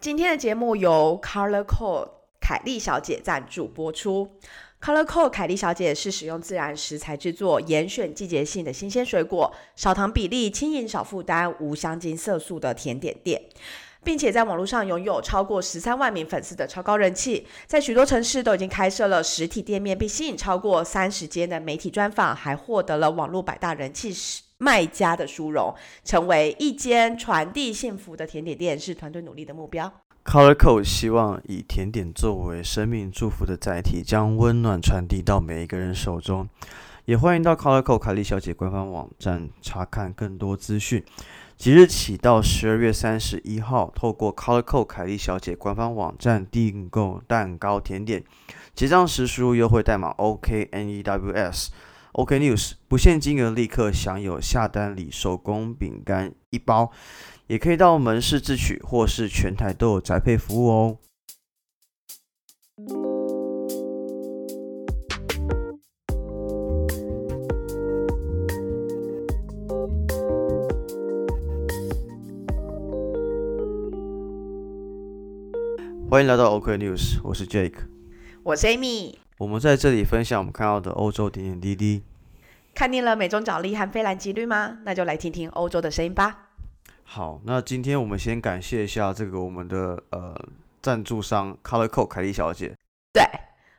今天的节目由 Color Code 凯莉小姐赞助播出。Color Code 凯莉小姐是使用自然食材制作，严选季节性的新鲜水果，少糖比例，轻盈少负担，无香精色素的甜点店。并且在网络上拥有超过十三万名粉丝的超高人气，在许多城市都已经开设了实体店面，并吸引超过三十间的媒体专访，还获得了网络百大人气卖家的殊荣，成为一间传递幸福的甜点店，是团队努力的目标。Colorco 希望以甜点作为生命祝福的载体，将温暖传递到每一个人手中。也欢迎到 Colorco 凯莉小姐官方网站查看更多资讯。即日起到十二月三十一号，透过 Colorco 凯莉小姐官方网站订购蛋糕甜点，结账时输入优惠代码 OKNEWS OKNEWS，OK News，不限金额立刻享有下单礼手工饼干一包，也可以到门市自取，或是全台都有宅配服务哦。欢迎来到 OK News，我是 Jake，我是 Amy。我们在这里分享我们看到的欧洲点点滴滴。看腻了美中角力和菲兰吉律吗？那就来听听欧洲的声音吧。好，那今天我们先感谢一下这个我们的呃赞助商 Color Code 凯莉小姐。对，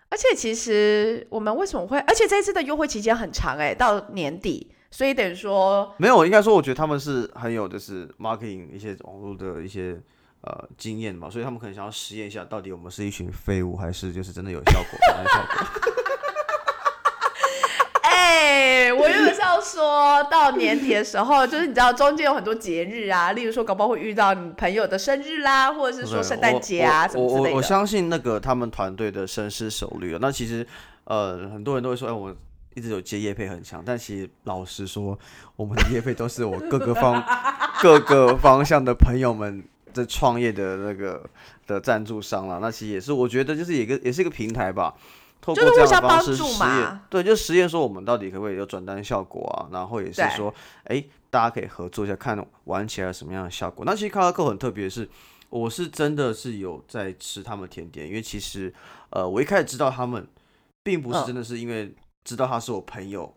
而且其实我们为什么会？而且这次的优惠期间很长哎，到年底，所以等于说没有，应该说我觉得他们是很有就是 marketing 一些网络的一些。呃，经验嘛，所以他们可能想要实验一下，到底我们是一群废物，还是就是真的有效果？效果。哎，我有是要说到年底的时候，就是你知道中间有很多节日啊，例如说搞不好会遇到你朋友的生日啦，或者是说圣诞节啊什么之类的。我我相信那个他们团队的深思熟虑啊。那其实呃，很多人都会说，哎，我一直有接业配很强，但其实老实说，我们的业配都是我各个方 各个方向的朋友们。在创业的那个的赞助商了，那其实也是我觉得就是一个也是一个平台吧，透过这样的方式实验，对，就实验说我们到底可不可以有转单效果啊？然后也是说，哎，大家可以合作一下，看玩起来什么样的效果。那其实卡拉克很特别，是我是真的是有在吃他们甜点，因为其实呃，我一开始知道他们，并不是真的是因为知道他是我朋友。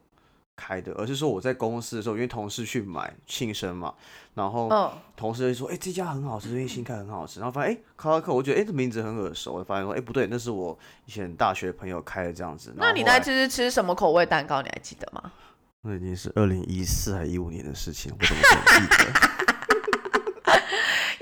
开的，而是说我在公司的时候，因为同事去买庆生嘛，然后同事就说：“哎，这家很好吃，最近新开很好吃。”然后发现哎，卡拉克，我觉得哎，这名字很耳熟。我发现说：“哎，不对，那是我以前大学朋友开的这样子。”那你那次是吃什么口味蛋糕？你还记得吗？那已经是二零一四还一五年的事情，我怎么记得？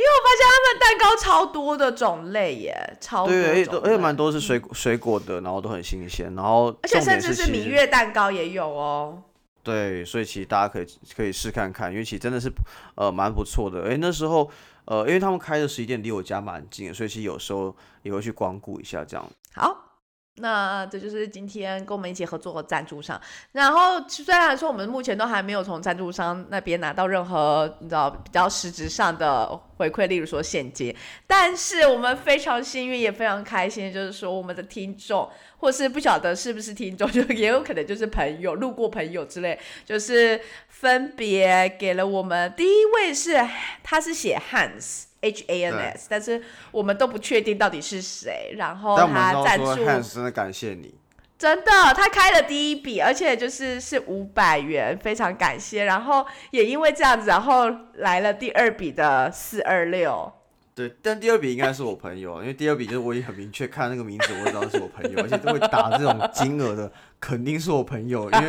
因为我发现他们蛋糕超多的种类耶，超多，而且而且蛮多是水果水果的，然后都很新鲜，然后而且甚至是芈月蛋糕也有哦。对，所以其实大家可以可以试看看，因为其实真的是呃蛮不错的。哎，那时候呃，因为他们开的实体店离我家蛮近，所以其实有时候也会去光顾一下这样。好。那这就是今天跟我们一起合作的赞助商。然后虽然说我们目前都还没有从赞助商那边拿到任何你知道比较实质上的回馈，例如说现金，但是我们非常幸运也非常开心，就是说我们的听众，或是不晓得是不是听众，就也有可能就是朋友、路过朋友之类，就是分别给了我们。第一位是他是写 Hans。H A N S，但是我们都不确定到底是谁。然后他赞助，真的感谢你，真的，他开了第一笔，而且就是是五百元，非常感谢。然后也因为这样子，然后来了第二笔的四二六。对，但第二笔应该是我朋友，因为第二笔就是我也很明确看那个名字，我知道是我朋友，而且都会打这种金额的，肯定是我朋友，因为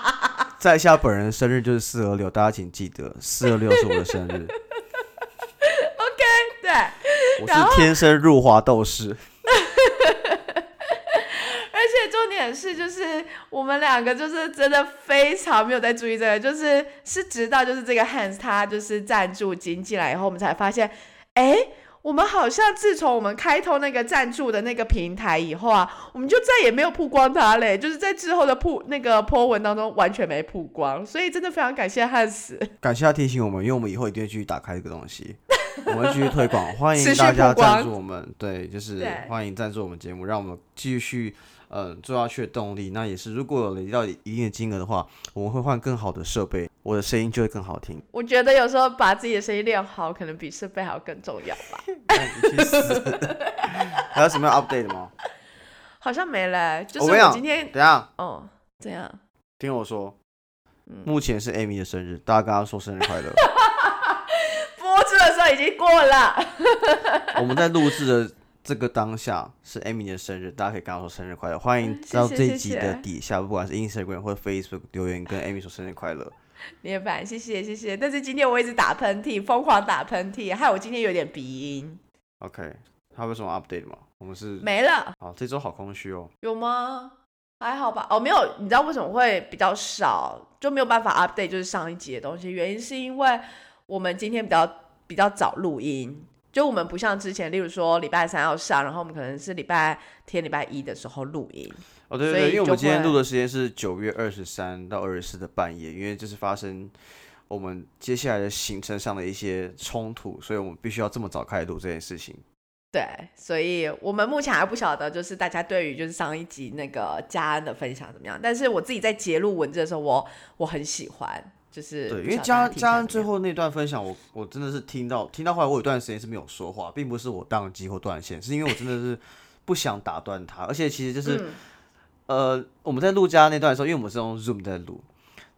在下本人生日就是四二六，大家请记得四二六是我的生日。我是天生入华斗士，而且重点是，就是我们两个就是真的非常没有在注意这个，就是是直到就是这个 Hans 他就是赞助金进来以后，我们才发现，哎，我们好像自从我们开通那个赞助的那个平台以后啊，我们就再也没有曝光他嘞，就是在之后的曝那个 po 文当中完全没曝光，所以真的非常感谢 Hans，感谢他提醒我们，因为我们以后一定会继续打开这个东西。我们继续推广，欢迎大家赞助我们。对，就是欢迎赞助我们节目，让我们继续呃做下去的动力。那也是如果有累积到一定的金额的话，我们会换更好的设备，我的声音就会更好听。我觉得有时候把自己的声音练好，可能比设备还要更重要吧。那你去死！还有什么要 update 的吗？好像没嘞，就是我今天等一下哦，怎样？听我说，嗯目前是 Amy 的生日，大家跟她说生日快乐。的时候已经过了。我们在录制的这个当下是 Amy 的生日，大家可以跟她说生日快乐。欢迎到这一集的底下，不管是 Instagram 或者 Facebook 留言跟 Amy 说生日快乐。明白，谢谢谢谢。但是今天我一直打喷嚏，疯狂打喷嚏，害我今天有点鼻音。OK，还有什么 update 吗？我们是没了，好，这周好空虚哦。有吗？还好吧。哦，没有，你知道为什么会比较少，就没有办法 update 就是上一集的东西？原因是因为我们今天比较比较早录音，就我们不像之前，例如说礼拜三要上，然后我们可能是礼拜天、礼拜一的时候录音。哦，对对因为我们今天录的时间是九月二十三到二十四的半夜，因为这是发生我们接下来的行程上的一些冲突，所以我们必须要这么早开始录这件事情。对，所以我们目前还不晓得，就是大家对于就是上一集那个嘉恩的分享怎么样。但是我自己在截录文字的时候，我我很喜欢，就是对，因为嘉嘉恩最后那段分享，我我真的是听到听到后来，我有段时间是没有说话，并不是我宕机或断线，是因为我真的是不想打断他，而且其实就是、嗯呃，我们在录嘉那段的时候，因为我们是用 Zoom 在录，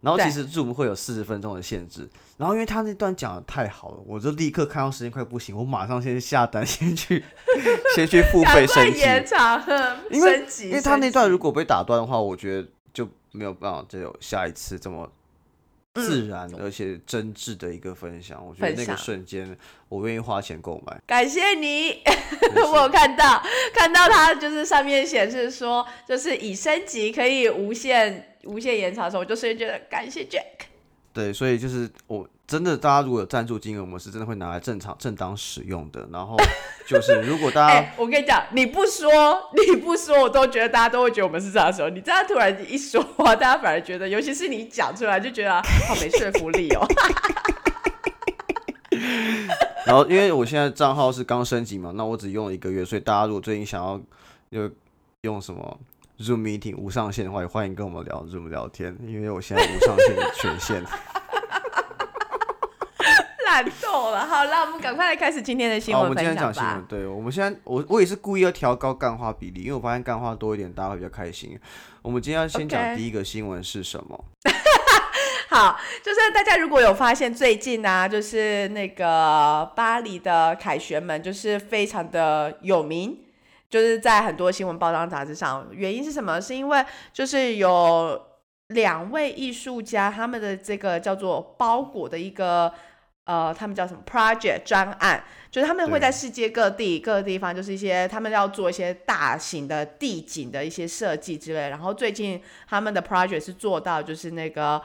然后其实 Zoom 会有四十分钟的限制，然后因为他那段讲的太好了，我就立刻看到时间快不行，我马上先下单，先去 先去付费升级，因为，因为他那段如果被打断的话，我觉得就没有办法再有下一次这么自然而且真挚的一个分享。我觉得那个瞬间，我愿意花钱购买。感谢你，我有看到看到它就是上面显示说，就是已升级可以无限无限延长的时候，我就瞬间觉得感谢 Jack。对，所以就是我真的，大家如果有赞助金额，我们是真的会拿来正常正当使用的。然后 就是如果大哎、家我跟你讲，你不说，你不说，我都觉得大家都会觉得我们是这样说。你这样突然一说话，大家反而觉得，尤其是你讲出来，就觉得好没说服力哦。然后因为我现在账号是刚升级嘛，那我只用了一个月，所以大家如果最近想要有用什么 Zoom meeting 无上限的话，也欢迎跟我们聊 Zoom 聊天，因为我现在无上限的权限。烂透了。好，那我们赶快来开始今天的新闻，我闻们今天讲新闻，。对我们现在我我也是故意要调高干话比例，因为我发现干话多一点，大家会比较开心。我们今天要先讲第一个新闻是什么？好，就是大家如果有发现最近啊，就是那个巴黎的凯旋门，就是非常的有名，就是在很多新闻报章杂志上。原因是什么？是因为就是有两位艺术家，他们的这个叫做包裹的一个。呃，他们叫什么 project 专案？就是他们会在世界各地各个地方，就是一些他们要做一些大型的地景的一些设计之类。然后最近他们的 project 是做到就是那个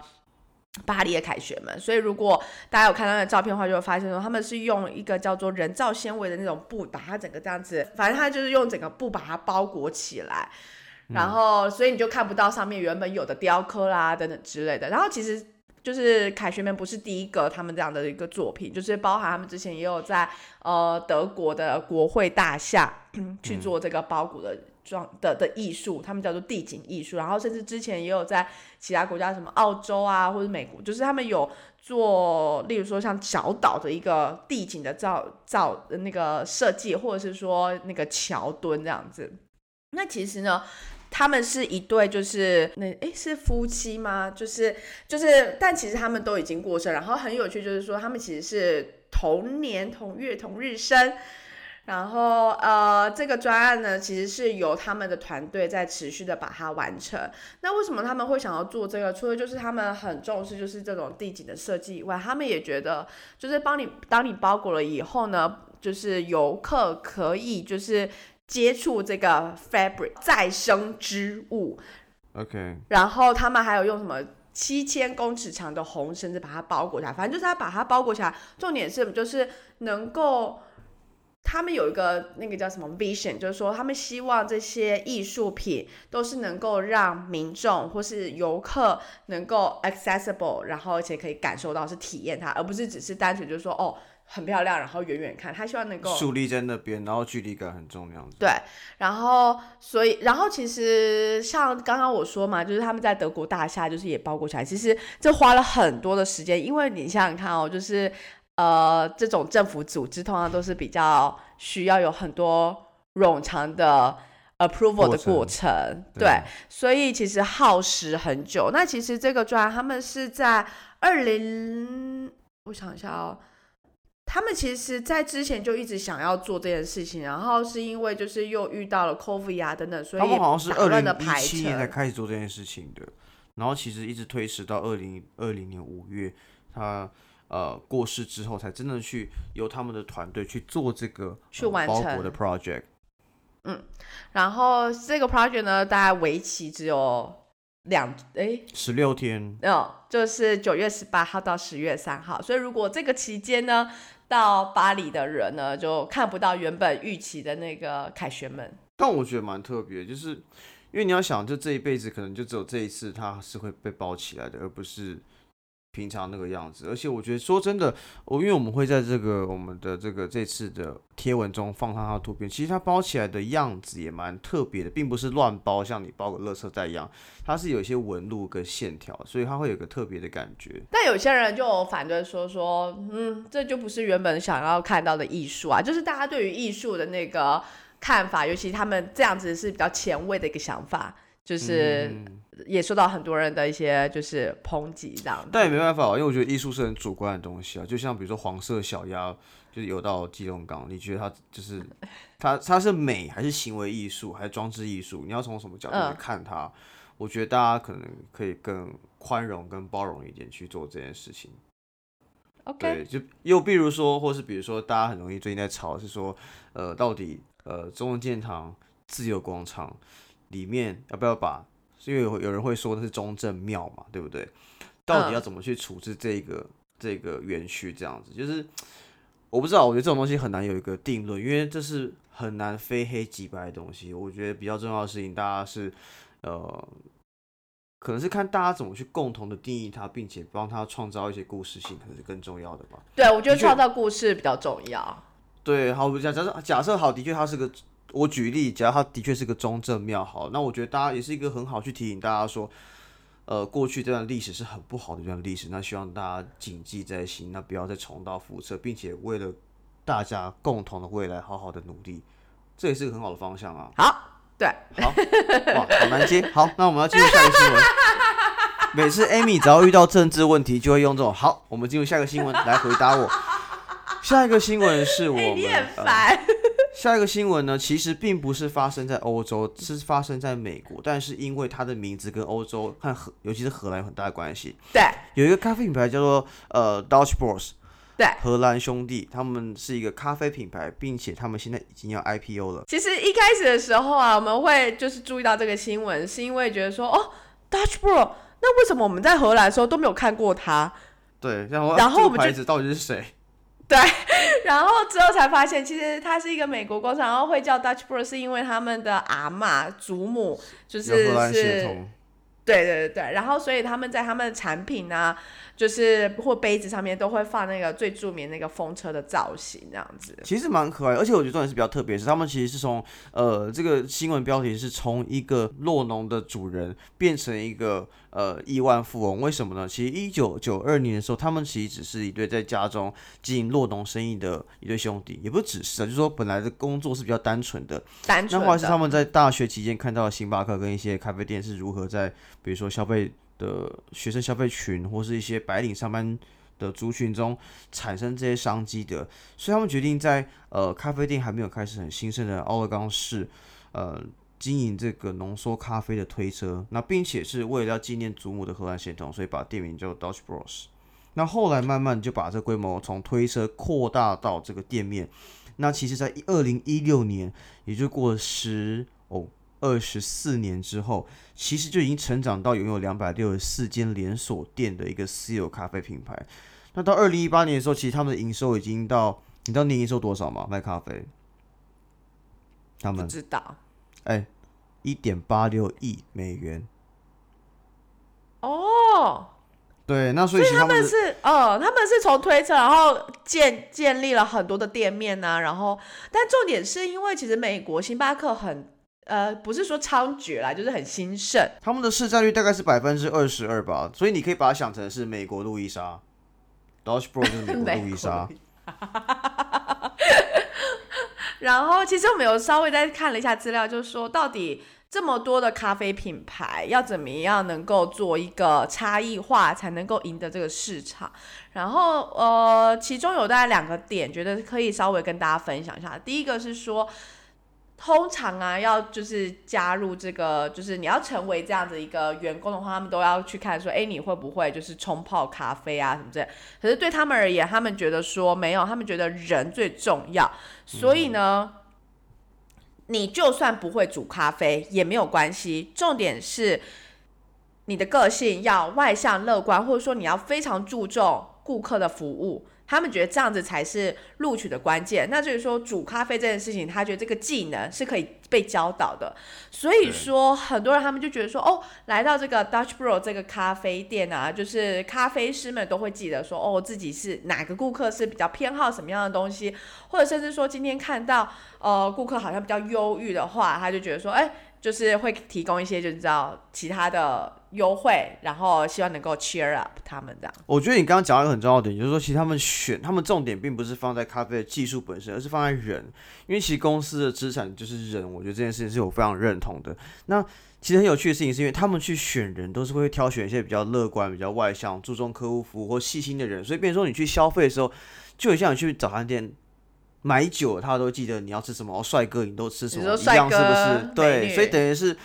巴黎的凯旋门，所以如果大家有看到那照片的话，就会发现说他们是用一个叫做人造纤维的那种布，把它整个这样子，反正它就是用整个布把它包裹起来，然后所以你就看不到上面原本有的雕刻啦等等之类的。然后其实就是凯旋门不是第一个他们这样的一个作品，就是包含他们之前也有在呃德国的国会大厦 去做这个包裹的装的的艺术，他们叫做地景艺术。然后甚至之前也有在其他国家，什么澳洲啊或者美国，就是他们有做，例如说像小岛的一个地景的造造那个设计，或者是说那个桥墩这样子。那其实呢，他们是一对，就是那诶是夫妻吗？就是就是，但其实他们都已经过世。然后很有趣，就是说他们其实是同年同月同日生。然后呃，这个专案呢，其实是由他们的团队在持续的把它完成。那为什么他们会想要做这个？除了就是他们很重视就是这种地景的设计以外，他们也觉得就是帮你当你包裹了以后呢，就是游客可以就是接触这个 fabric 再生织物，OK，然后他们还有用什么七千公尺长的红绳子把它包裹起来，反正就是他把它包裹起来。重点是就是能够，他们有一个那个叫什么 vision，就是说他们希望这些艺术品都是能够让民众或是游客能够 accessible，然后而且可以感受到是体验它，而不是只是单纯就是说哦。很漂亮，然后远远看，他希望能够树立在那边，然后距离感很重，那样子。对，然后所以，然后其实像刚刚我说嘛，就是他们在德国大厦就是也包裹起来，其实这花了很多的时间，因为你想想看哦，就是呃这种政府组织通常都是比较需要有很多冗长的 approval 的过程，对，所以其实耗时很久。那其实这个专他们是在二零，我想一下哦。他们其实，在之前就一直想要做这件事情，然后是因为就是又遇到了 COVID 啊等等，所以他们好像是二零一七年才开始做这件事情的，然后其实一直推迟到二零二零年五月，他呃过世之后，才真的去由他们的团队去做这个去完成的 project。嗯，然后这个 project 呢，大概为期只有。两哎，十六天，嗯，就是九月十八号到十月三号，所以如果这个期间呢，到巴黎的人呢，就看不到原本预期的那个凯旋门。但我觉得蛮特别，就是因为你要想，就这一辈子可能就只有这一次，它是会被包起来的，而不是。平常那个样子，而且我觉得说真的，我因为我们会在这个我们的这个这次的贴文中放上它的图片，其实它包起来的样子也蛮特别的，并不是乱包，像你包个乐色袋一样，它是有一些纹路跟线条，所以它会有个特别的感觉。但有些人就反对说说，嗯，这就不是原本想要看到的艺术啊，就是大家对于艺术的那个看法，尤其他们这样子是比较前卫的一个想法。就是也受到很多人的一些就是抨击这样，但也没办法，因为我觉得艺术是很主观的东西啊。就像比如说黄色小鸭，就是游到基隆港，你觉得它就是 它它是美还是行为艺术还是装置艺术？你要从什么角度来看它？我觉得大家可能可以更宽容、跟包容一点去做这件事情。OK，对，就又比如说，或是比如说，大家很容易最近在吵是说，呃，到底呃中文建堂、自由广场。里面要不要把？因为有有人会说那是中正庙嘛，对不对？到底要怎么去处置这个这个园区？这样子就是我不知道，我觉得这种东西很难有一个定论，因为这是很难非黑即白的东西。我觉得比较重要的事情，大家是呃，可能是看大家怎么去共同的定义它，并且帮他创造一些故事性，可能是更重要的吧。对，我觉得创造故事比较重要。对，好，假假设假设好，的确它是个。我举例，只要它的确是个中正庙，好，那我觉得大家也是一个很好去提醒大家说，呃，过去这段历史是很不好的一段历史，那希望大家谨记在心，那不要再重蹈覆辙，并且为了大家共同的未来，好好的努力，这也是个很好的方向啊。好，对，好，哇，好难接。好，那我们要进入下一个新闻。每次 Amy 只要遇到政治问题，就会用这种好，我们进入下一个新闻来回答我。下一个新闻是我们。你很烦。下一个新闻呢，其实并不是发生在欧洲，是发生在美国，但是因为它的名字跟欧洲和荷，尤其是荷兰有很大的关系。对，有一个咖啡品牌叫做呃 Dutch Bros，对，荷兰兄弟，他们是一个咖啡品牌，并且他们现在已经要 IPO 了。其实一开始的时候啊，我们会就是注意到这个新闻，是因为觉得说，哦，Dutch Bros，那为什么我们在荷兰的时候都没有看过它？对，然后然后我们牌子到底是谁？对，然后之后才发现，其实它是一个美国工厂，然后会叫 Dutch Bros，是因为他们的阿妈、祖母就是是，对对对对，然后所以他们在他们的产品呢。就是或杯子上面都会放那个最著名那个风车的造型，这样子。其实蛮可爱，而且我觉得重点是比较特别，是他们其实是从呃这个新闻标题是从一个落农的主人变成一个呃亿万富翁，为什么呢？其实一九九二年的时候，他们其实只是一对在家中经营落农生意的一对兄弟，也不只是啊，就是说本来的工作是比较单纯的。单纯。那后来是他们在大学期间看到星巴克跟一些咖啡店是如何在比如说消费。的学生消费群或是一些白领上班的族群中产生这些商机的，所以他们决定在呃咖啡店还没有开始很兴盛的奥勒冈市，呃经营这个浓缩咖啡的推车。那并且是为了要纪念祖母的荷兰血统，所以把店名叫 Dutch Bros。那后来慢慢就把这规模从推车扩大到这个店面。那其实，在二零一六年，也就过了十哦。二十四年之后，其实就已经成长到拥有两百六十四间连锁店的一个私有咖啡品牌。那到二零一八年的时候，其实他们的营收已经到，你知道年营收多少吗？卖咖啡，他们知道，哎，一点八六亿美元。哦，对，那所以他们是是呃，他们是从推测，然后建建立了很多的店面呐、然后，但重点是因为其实美国星巴克很呃，不是说猖獗啦，就是很兴盛。他们的市占率大概是百分之二十二吧，所以你可以把它想成是美国路易莎，Dodge Bro 就是美国路易莎。然后，其实我们有稍微再看了一下资料，就是说到底这么多的咖啡品牌要怎么样能够做一个差异化，才能够赢得这个市场。然后，呃，其中有大概两个点，觉得可以稍微跟大家分享一下。第一个是说。通常啊，要就是加入这个，就是你要成为这样子一个员工的话，他们都要去看说，哎，你会不会就是冲泡咖啡啊什么之类。可是对他们而言，他们觉得说没有，他们觉得人最重要。所以呢，你就算不会煮咖啡也没有关系，重点是你的个性要外向乐观，或者说你要非常注重顾客的服务。他们觉得这样子才是录取的关键。那就是说，煮咖啡这件事情，他觉得这个技能是可以被教导的。所以说，很多人他们就觉得说，哦，来到这个 Dutch Bro 这个咖啡店啊，就是咖啡师们都会记得说，哦，自己是哪个顾客是比较偏好什么样的东西，或者甚至说今天看到呃顾客好像比较忧郁的话，他就觉得说，哎，就是会提供一些就知道其他的。优惠，然后希望能够 cheer up 他们这样。我觉得你刚刚讲到一个很重要的点，就是说，其实他们选他们重点并不是放在咖啡的技术本身，而是放在人，因为其实公司的资产就是人。我觉得这件事情是我非常认同的。那其实很有趣的事情是因为他们去选人都是会挑选一些比较乐观、比较外向、注重客户服务或细心的人，所以变成说你去消费的时候，就像你去早餐店买酒，他都记得你要吃什么。帅哥，你都吃什么？一样是不是？对，所以等于是。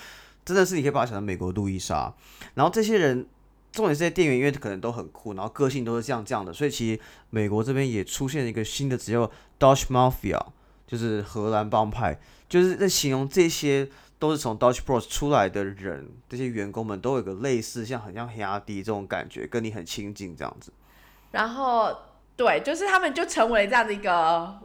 真的是你可以把它想成美国路易莎，然后这些人，重点这些店员，因为可能都很酷，然后个性都是这样这样的，所以其实美国这边也出现了一个新的词叫 Dutch Mafia，就是荷兰帮派，就是在形容这些都是从 Dutch Bros 出来的人，这些员工们都有个类似像很像黑压迪这种感觉，跟你很亲近这样子。然后对，就是他们就成为这样的一个。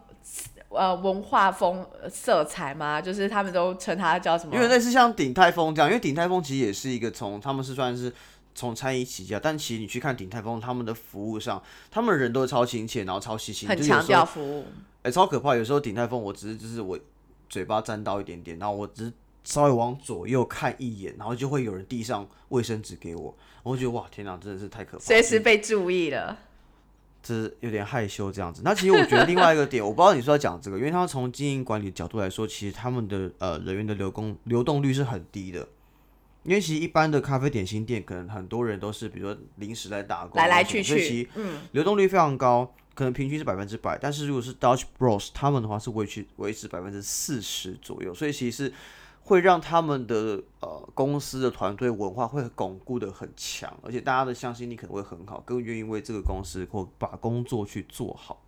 呃，文化风色彩嘛，就是他们都称它叫什么？因为类似像鼎泰丰这样，因为鼎泰丰其实也是一个从他们是算是从餐饮起家，但其实你去看鼎泰丰他们的服务上，他们人都超亲切，然后超细心，很强调服务。哎，超可怕！有时候鼎泰丰，我只是就是我嘴巴沾到一点点，然后我只是稍微往左右看一眼，然后就会有人递上卫生纸给我，我觉得哇，天哪，真的是太可怕，随时被注意了。是有点害羞这样子。那其实我觉得另外一个点，我不知道你是要讲这个，因为他们从经营管理角度来说，其实他们的呃人员的流工流动率是很低的。因为其实一般的咖啡点心店，可能很多人都是比如说临时来打工，来来去去，嗯，流动率非常高，可能平均是百分之百。但是如果是 Dutch Bros 他们的话，是维持维持百分之四十左右，所以其实。会让他们的呃公司的团队文化会巩固的很强，而且大家的向心力可能会很好，更愿意为这个公司或把工作去做好。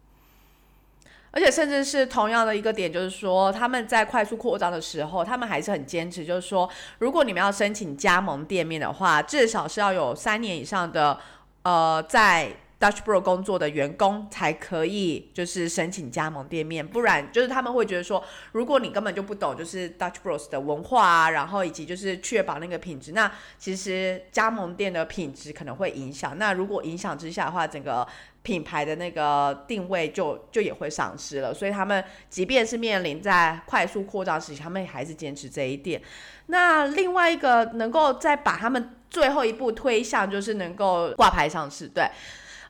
而且甚至是同样的一个点，就是说他们在快速扩张的时候，他们还是很坚持，就是说如果你们要申请加盟店面的话，至少是要有三年以上的呃在。Dutch Bro 工作的员工才可以就是申请加盟店面，不然就是他们会觉得说，如果你根本就不懂就是 Dutch Bros 的文化啊，然后以及就是确保那个品质，那其实加盟店的品质可能会影响。那如果影响之下的话，整个品牌的那个定位就就也会丧失了。所以他们即便是面临在快速扩张时期，他们也还是坚持这一点。那另外一个能够再把他们最后一步推向，就是能够挂牌上市，对。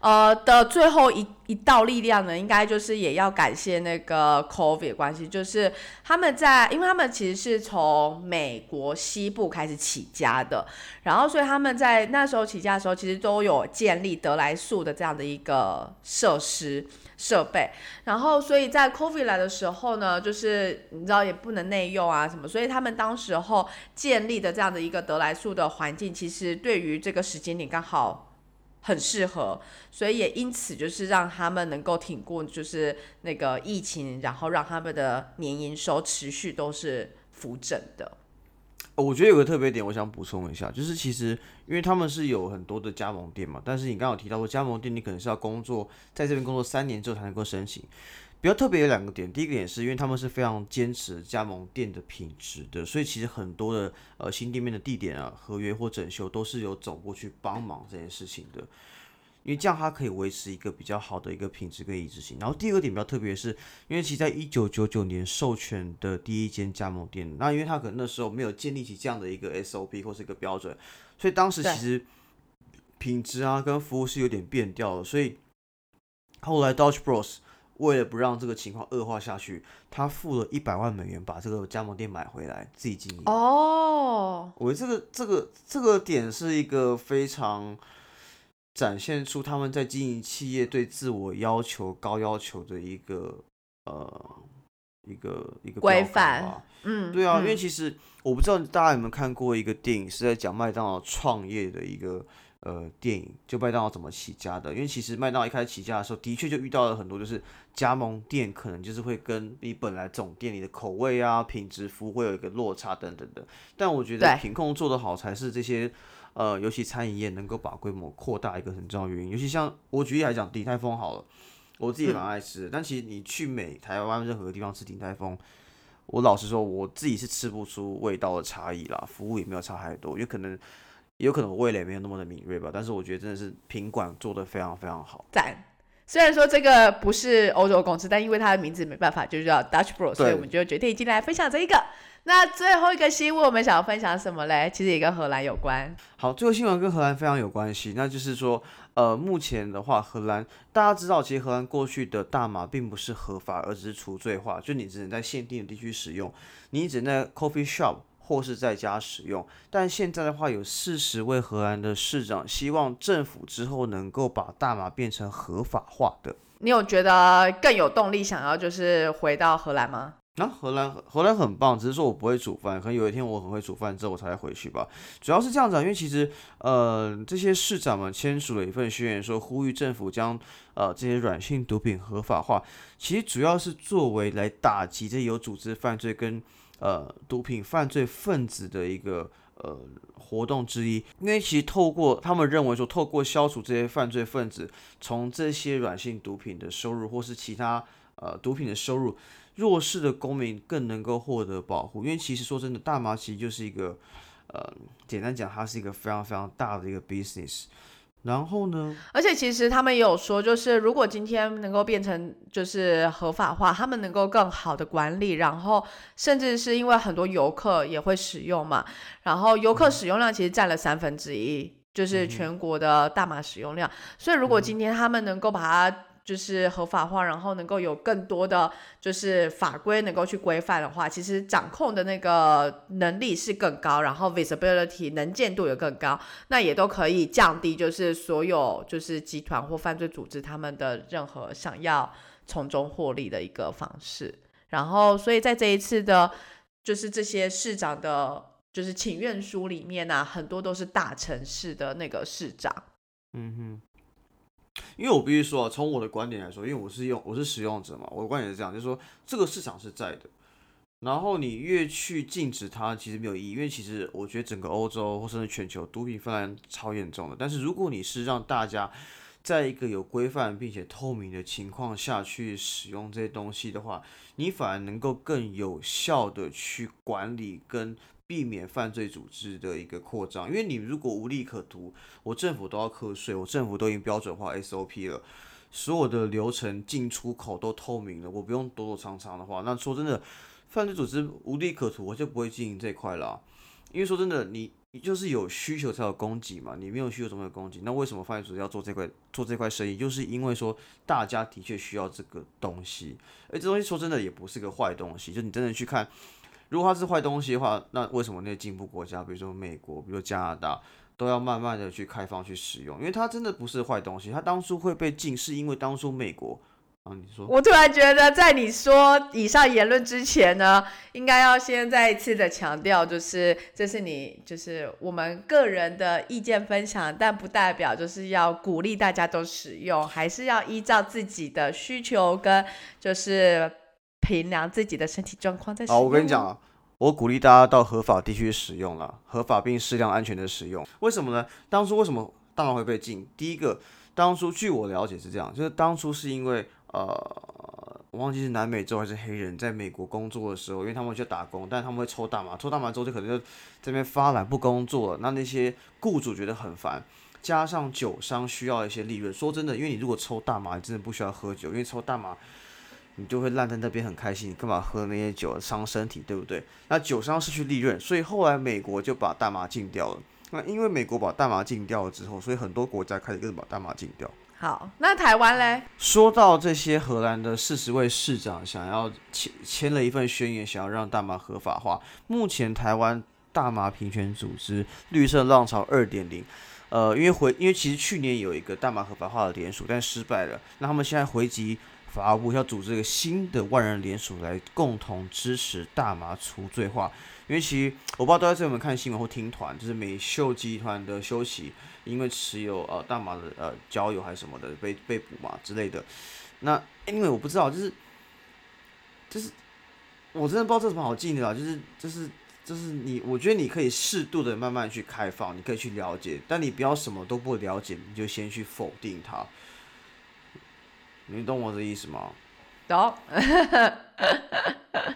呃的最后一一道力量呢，应该就是也要感谢那个 COVID 关系，就是他们在，因为他们其实是从美国西部开始起家的，然后所以他们在那时候起家的时候，其实都有建立德莱素的这样的一个设施设备，然后所以在 COVID 来的时候呢，就是你知道也不能内用啊什么，所以他们当时候建立的这样的一个德莱素的环境，其实对于这个时间点刚好。很适合，所以也因此就是让他们能够挺过，就是那个疫情，然后让他们的年营收持续都是浮整的。我觉得有个特别点，我想补充一下，就是其实因为他们是有很多的加盟店嘛，但是你刚刚有提到过加盟店，你可能是要工作在这边工作三年之后才能够申请。比较特别有两个点，第一个点是因为他们是非常坚持加盟店的品质的，所以其实很多的呃新店面的地点啊、合约或整修都是有总部去帮忙这件事情的。因为这样它可以维持一个比较好的一个品质跟一致性。然后第二个点比较特别是，因为其实在一九九九年授权的第一间加盟店，那因为它可能那时候没有建立起这样的一个 SOP 或是一个标准，所以当时其实品质啊跟服务是有点变调的。所以后来 Dodge Bros 为了不让这个情况恶化下去，他付了一百万美元把这个加盟店买回来自己经营。哦，我觉得这个这个这个点是一个非常。展现出他们在经营企业对自我要求高要求的一个呃一个一个规范，嗯，对啊，因为其实我不知道大家有没有看过一个电影，是在讲麦当劳创业的一个呃电影，就麦当劳怎么起家的。因为其实麦当劳一开始起家的时候，的确就遇到了很多，就是加盟店可能就是会跟你本来总店里的口味啊、品质、服务会有一个落差等等的。但我觉得品控做得好才是这些。呃，尤其餐饮业能够把规模扩大一个很重要原因，尤其像我举例来讲，鼎泰丰好了，我自己也蛮爱吃的。但其实你去美台湾任何地方吃鼎泰丰，我老实说，我自己是吃不出味道的差异啦，服务也没有差太多，因为可能也有可能我味蕾没有那么的敏锐吧。但是我觉得真的是品管做的非常非常好。赞。虽然说这个不是欧洲公司，但因为它的名字没办法，就叫 Dutch Bros，所以我们就决定进来分享这一个。那最后一个新闻，我们想要分享什么嘞？其实也跟荷兰有关。好，最后新闻跟荷兰非常有关系。那就是说，呃，目前的话，荷兰大家知道，其实荷兰过去的大麻并不是合法，而只是除罪化，就你只能在限定的地区使用，你只能在 coffee shop 或是在家使用。但现在的话，有四十位荷兰的市长希望政府之后能够把大麻变成合法化的。你有觉得更有动力想要就是回到荷兰吗？那荷兰荷兰很棒，只是说我不会煮饭，可能有一天我很会煮饭之后我才会回去吧。主要是这样子，因为其实呃这些市长们签署了一份宣言，说呼吁政府将呃这些软性毒品合法化。其实主要是作为来打击这有组织犯罪跟呃毒品犯罪分子的一个呃活动之一。因为其实透过他们认为说，透过消除这些犯罪分子从这些软性毒品的收入或是其他呃毒品的收入。弱势的公民更能够获得保护，因为其实说真的，大麻其实就是一个，呃，简单讲，它是一个非常非常大的一个 business。然后呢？而且其实他们也有说，就是如果今天能够变成就是合法化，他们能够更好的管理，然后甚至是因为很多游客也会使用嘛，然后游客使用量其实占了三分之一，就是全国的大麻使用量。所以如果今天他们能够把它就是合法化，然后能够有更多的就是法规能够去规范的话，其实掌控的那个能力是更高，然后 visibility 能见度也更高，那也都可以降低就是所有就是集团或犯罪组织他们的任何想要从中获利的一个方式。然后，所以在这一次的，就是这些市长的，就是请愿书里面呢，很多都是大城市的那个市长。嗯哼。因为我必须说啊，从我的观点来说，因为我是用我是使用者嘛，我的观点是这样，就是说这个市场是在的，然后你越去禁止它，其实没有意义，因为其实我觉得整个欧洲或甚至全球毒品泛滥超严重的。但是如果你是让大家在一个有规范并且透明的情况下去使用这些东西的话，你反而能够更有效的去管理跟。避免犯罪组织的一个扩张，因为你如果无利可图，我政府都要课税，我政府都已经标准化 SOP 了，所有的流程进出口都透明了，我不用躲躲藏藏的话，那说真的，犯罪组织无利可图，我就不会经营这块了。因为说真的，你你就是有需求才有供给嘛，你没有需求怎么有供给？那为什么犯罪组织要做这块做这块生意？就是因为说大家的确需要这个东西，而这东西说真的也不是个坏东西，就你真的去看。如果它是坏东西的话，那为什么那些进步国家，比如说美国，比如说加拿大，都要慢慢的去开放去使用？因为它真的不是坏东西，它当初会被禁，是因为当初美国啊，你说？我突然觉得，在你说以上言论之前呢，应该要先再一次的强调，就是这是你就是我们个人的意见分享，但不代表就是要鼓励大家都使用，还是要依照自己的需求跟就是。衡量自己的身体状况再使用。好，我跟你讲啊，我鼓励大家到合法地区使用了，合法并适量安全的使用。为什么呢？当初为什么大麻会被禁？第一个，当初据我了解是这样，就是当初是因为呃，我忘记是南美洲还是黑人在美国工作的时候，因为他们去打工，但他们会抽大麻，抽大麻之后就可能就这边发懒不工作了。那那些雇主觉得很烦，加上酒商需要一些利润。说真的，因为你如果抽大麻，你真的不需要喝酒，因为抽大麻你就会烂在那边很开心，你干嘛喝那些酒伤身体，对不对？那酒商失去利润，所以后来美国就把大麻禁掉了。那因为美国把大麻禁掉了之后，所以很多国家开始跟着把大麻禁掉。好，那台湾嘞？说到这些，荷兰的四十位市长想要签签了一份宣言，想要让大麻合法化。目前台湾大麻平权组织绿色浪潮二点零，呃，因为回因为其实去年有一个大麻合法化的联署，但失败了。那他们现在回击法务部，要组织一个新的万人联署来共同支持大麻除罪化。因为其实我不知道大家有没有看新闻或听团，就是美秀集团的休息。因为持有呃大麻的呃交友还是什么的被被捕嘛之类的，那因为我不知道，就是就是我真的不知道这什么好进的啊，就是就是就是你，我觉得你可以适度的慢慢去开放，你可以去了解，但你不要什么都不了解，你就先去否定它，你懂我的意思吗？懂。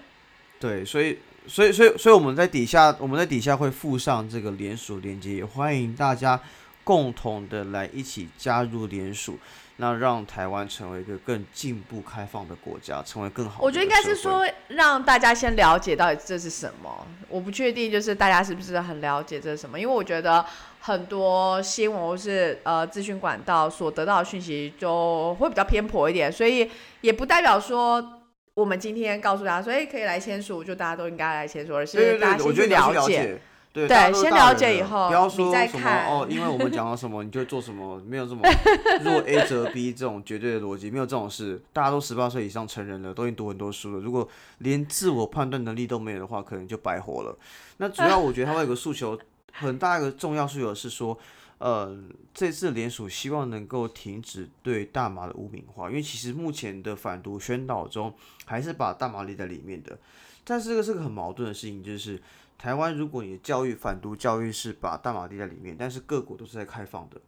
对，所以。所以，所以，所以我们在底下，我们在底下会附上这个联署链接，也欢迎大家共同的来一起加入联署，那让台湾成为一个更进步开放的国家，成为更好。我觉得应该是说，让大家先了解到底这是什么。我不确定，就是大家是不是很了解这是什么？因为我觉得很多新闻或是呃资讯管道所得到的讯息就会比较偏颇一点，所以也不代表说。我们今天告诉大家说，哎，可以来签署，就大家都应该来签署，而是大家先去了解，对，先了解以后，不要说什么哦，因为我们讲到什么，你就做什么，没有这么若 A 则 B 这种绝对的逻辑，没有这种事。大家都十八岁以上成人了，都已经读很多书了，如果连自我判断能力都没有的话，可能就白活了。那主要我觉得他有个诉求，很大一个重要诉求是说。呃，这次联署希望能够停止对大麻的污名化，因为其实目前的反毒宣导中还是把大麻列在里面的。但是这个是个很矛盾的事情，就是台湾如果你的教育反毒教育是把大麻列在里面，但是各国都是在开放的，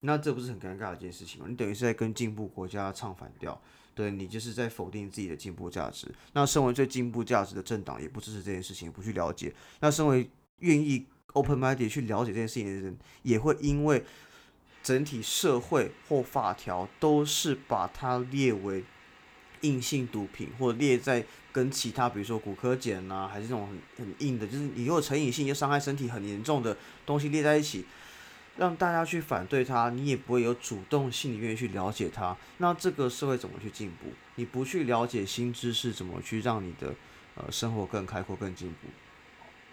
那这不是很尴尬的一件事情吗？你等于是在跟进步国家唱反调，对你就是在否定自己的进步价值。那身为最进步价值的政党也不支持这件事情，不去了解。那身为愿意。Open minded 去了解这件事情的人，也会因为整体社会或法条都是把它列为硬性毒品，或列在跟其他，比如说骨科碱呐，还是那种很很硬的，就是你如果成瘾性又伤害身体很严重的东西列在一起，让大家去反对它，你也不会有主动性的愿意去了解它。那这个社会怎么去进步？你不去了解新知识，怎么去让你的呃生活更开阔、更进步？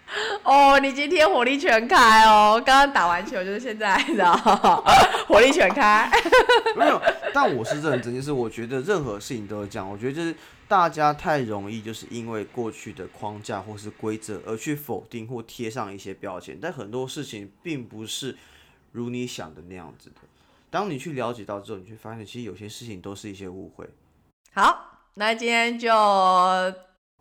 哦，你今天火力全开哦！刚刚打完球就是现在的 火力全开。没有，但我是认真，就是我觉得任何事情都是这样。我觉得就是大家太容易就是因为过去的框架或是规则而去否定或贴上一些标签，但很多事情并不是如你想的那样子的。当你去了解到之后，你会发现其实有些事情都是一些误会。好，那今天就。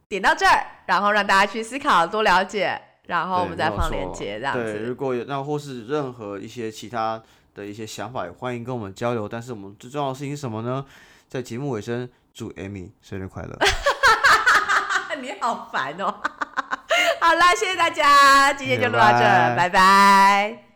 点到这儿，然后让大家去思考、多了解，然后我们再放链接，这样子。对，如果有那或是任何一些其他的一些想法，也欢迎跟我们交流。但是我们最重要的事情是什么呢？在节目尾声，祝 Amy 生日快乐！你好烦哦！好啦，谢谢大家，今天就录到这，拜拜。